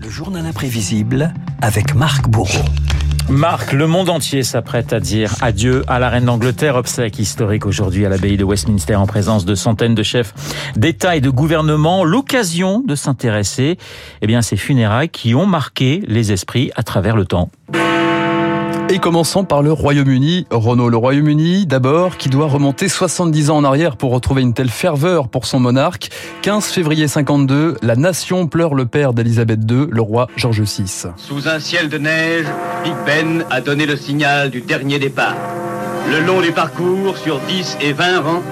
Le journal imprévisible avec Marc Bourreau. Marc, le monde entier s'apprête à dire adieu à la reine d'Angleterre, obsèque historique aujourd'hui à l'abbaye de Westminster en présence de centaines de chefs d'État et de gouvernement. L'occasion de s'intéresser eh bien, à ces funérailles qui ont marqué les esprits à travers le temps. Et commençons par le Royaume-Uni. Renault, le Royaume-Uni, d'abord, qui doit remonter 70 ans en arrière pour retrouver une telle ferveur pour son monarque. 15 février 52, la nation pleure le père d'Elisabeth II, le roi George VI. Sous un ciel de neige, Big Ben a donné le signal du dernier départ. Le long du parcours, sur 10 et 20 rangs,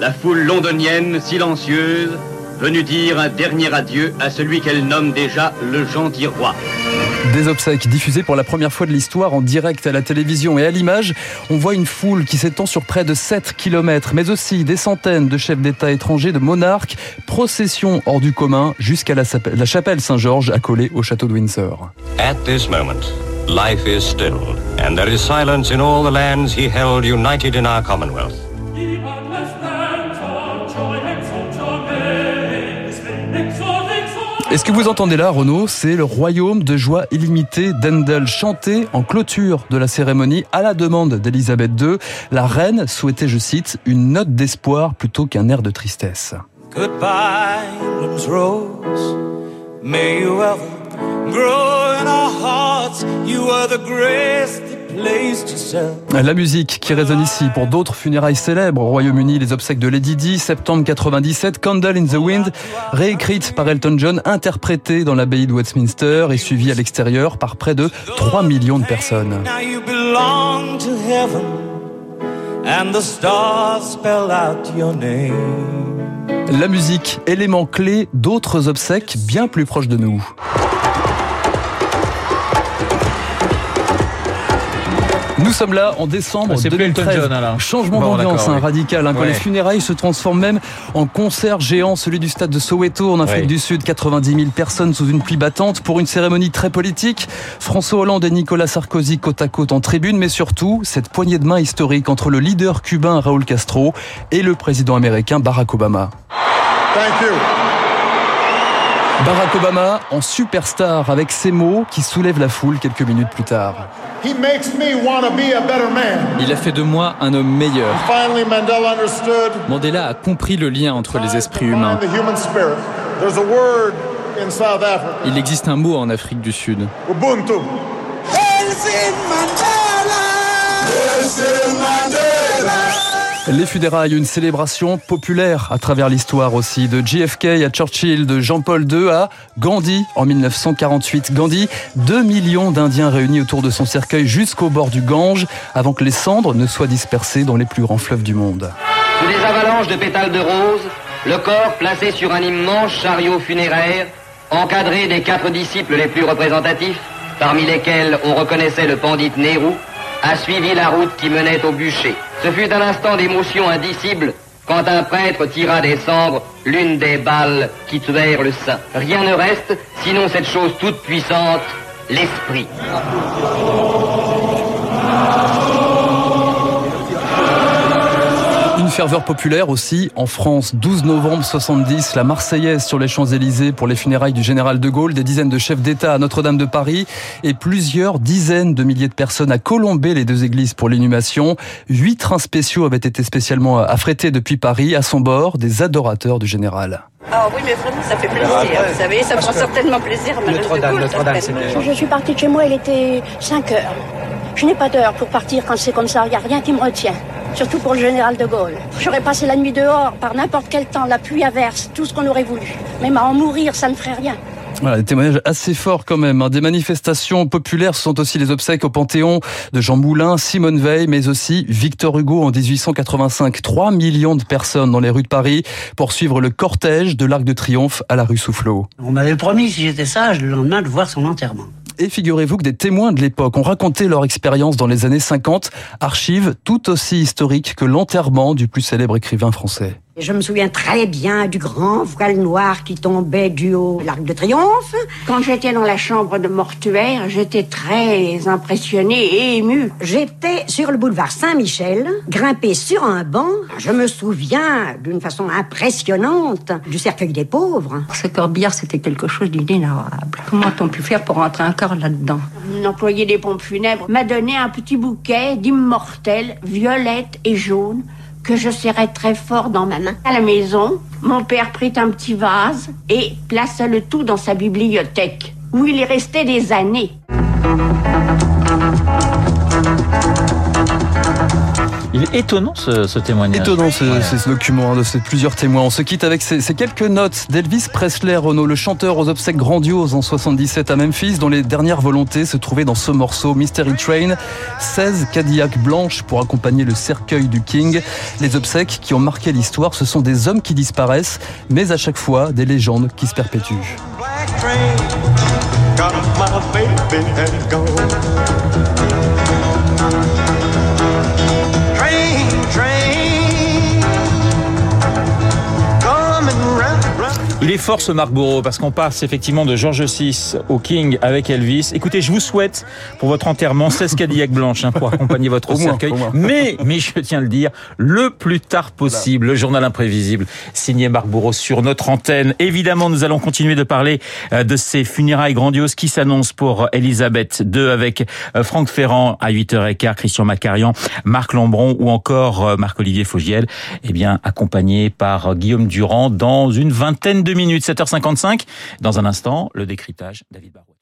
la foule londonienne, silencieuse, venue dire un dernier adieu à celui qu'elle nomme déjà le gentil roi. Des obsèques diffusées pour la première fois de l'histoire en direct à la télévision et à l'image. On voit une foule qui s'étend sur près de 7 km, mais aussi des centaines de chefs d'État étrangers, de monarques, procession hors du commun jusqu'à la, chapelle Saint-Georges accolée au château de Windsor. At this moment, life is still, and there is silence in all the lands he held united in our Commonwealth. Et ce que vous entendez là, Renaud, c'est le royaume de joie illimitée d'Endel chanté en clôture de la cérémonie à la demande d'Elisabeth II. La reine souhaitait, je cite, une note d'espoir plutôt qu'un air de tristesse. Goodbye. May you grow in our hearts. You are the la musique qui résonne ici pour d'autres funérailles célèbres au Royaume-Uni, les obsèques de Lady Di, septembre 97, Candle in the Wind, réécrite par Elton John, interprétée dans l'abbaye de Westminster et suivie à l'extérieur par près de 3 millions de personnes. La musique, élément clé d'autres obsèques bien plus proches de nous. Nous sommes là en décembre 2013. John, Changement d'ambiance hein, radical. Hein, quand les funérailles se transforment même en concert géant, celui du stade de Soweto en Afrique du Sud, 90 000 personnes sous une pluie battante pour une cérémonie très politique. François Hollande et Nicolas Sarkozy côte à côte en tribune, mais surtout cette poignée de main historique entre le leader cubain Raúl Castro et le président américain Barack Obama. Thank you. Barack Obama en superstar avec ces mots qui soulèvent la foule quelques minutes plus tard. Il a fait de moi un homme meilleur. Mandela a compris le lien entre les esprits humains. Il existe un mot en Afrique du Sud. Ubuntu. Les funérailles, une célébration populaire à travers l'histoire aussi, de JFK à Churchill, de Jean-Paul II à Gandhi en 1948. Gandhi, 2 millions d'Indiens réunis autour de son cercueil jusqu'au bord du Gange avant que les cendres ne soient dispersées dans les plus grands fleuves du monde. Sous des avalanches de pétales de rose, le corps placé sur un immense chariot funéraire, encadré des quatre disciples les plus représentatifs, parmi lesquels on reconnaissait le pandit Nehru, a suivi la route qui menait au bûcher. Ce fut un instant d'émotion indicible quand un prêtre tira des cendres l'une des balles qui tuèrent le saint. Rien ne reste sinon cette chose toute puissante, l'esprit. Ferveur populaire aussi en France. 12 novembre 70, la Marseillaise sur les Champs-Élysées pour les funérailles du général de Gaulle, des dizaines de chefs d'État à Notre-Dame de Paris et plusieurs dizaines de milliers de personnes à Colomber, les deux églises pour l'inhumation. Huit trains spéciaux avaient été spécialement affrétés depuis Paris à son bord, des adorateurs du général. Ah oui, mais vraiment, ça fait plaisir. Vous savez, ça me fait certainement plaisir. Notre-Dame, Notre-Dame, Je suis partie de chez moi, il était 5 heures. Je n'ai pas d'heure pour partir quand c'est comme ça. Il n'y a rien qui me retient. Surtout pour le général de Gaulle. J'aurais passé la nuit dehors, par n'importe quel temps, la pluie averse, tout ce qu'on aurait voulu. Même à en mourir, ça ne ferait rien. Voilà, des témoignages assez forts quand même. Hein. Des manifestations populaires ce sont aussi les obsèques au Panthéon de Jean Moulin, Simone Veil, mais aussi Victor Hugo en 1885. 3 millions de personnes dans les rues de Paris pour suivre le cortège de l'Arc de Triomphe à la rue Soufflot. On m'avait promis, si j'étais sage, le lendemain de voir son enterrement. Et figurez-vous que des témoins de l'époque ont raconté leur expérience dans les années 50, archives tout aussi historiques que l'enterrement du plus célèbre écrivain français. Je me souviens très bien du grand voile noir qui tombait du haut de l'Arc de Triomphe. Quand j'étais dans la chambre de mortuaire, j'étais très impressionnée et émue. J'étais sur le boulevard Saint-Michel, grimpée sur un banc. Je me souviens d'une façon impressionnante du cercueil des pauvres. Ce corbillard, c'était quelque chose d'inénarrable. Comment a-t-on pu faire pour rentrer un corps là-dedans? L'employé des pompes funèbres m'a donné un petit bouquet d'immortelles violettes et jaunes que je serrais très fort dans ma main. À la maison, mon père prit un petit vase et plaça le tout dans sa bibliothèque, où il y restait des années. Étonnant ce, ce témoignage. Étonnant ce, ce document hein, de ces plusieurs témoins. On se quitte avec ces, ces quelques notes d'Elvis Presley, Renault, le chanteur aux obsèques grandioses en 77 à Memphis, dont les dernières volontés se trouvaient dans ce morceau Mystery Train. 16 Cadillac blanches pour accompagner le cercueil du King. Les obsèques qui ont marqué l'histoire, ce sont des hommes qui disparaissent, mais à chaque fois des légendes qui se perpétuent. Il est fort ce Marc Bourreau parce qu'on passe effectivement de George VI au King avec Elvis. Écoutez, je vous souhaite pour votre enterrement 16 Cadillac blanches hein, pour accompagner votre cercueil. Mais, mais je tiens à le dire, le plus tard possible, le journal imprévisible signé Marc Bourreau sur notre antenne. Évidemment, nous allons continuer de parler euh, de ces funérailles grandioses qui s'annoncent pour Elisabeth II avec euh, Franck Ferrand à 8h15, Christian Macarian, Marc Lambron ou encore euh, Marc-Olivier Fogiel, eh bien, accompagné par euh, Guillaume Durand dans une vingtaine de minutes, 7h55. Dans un instant, le décryptage, David Barrault.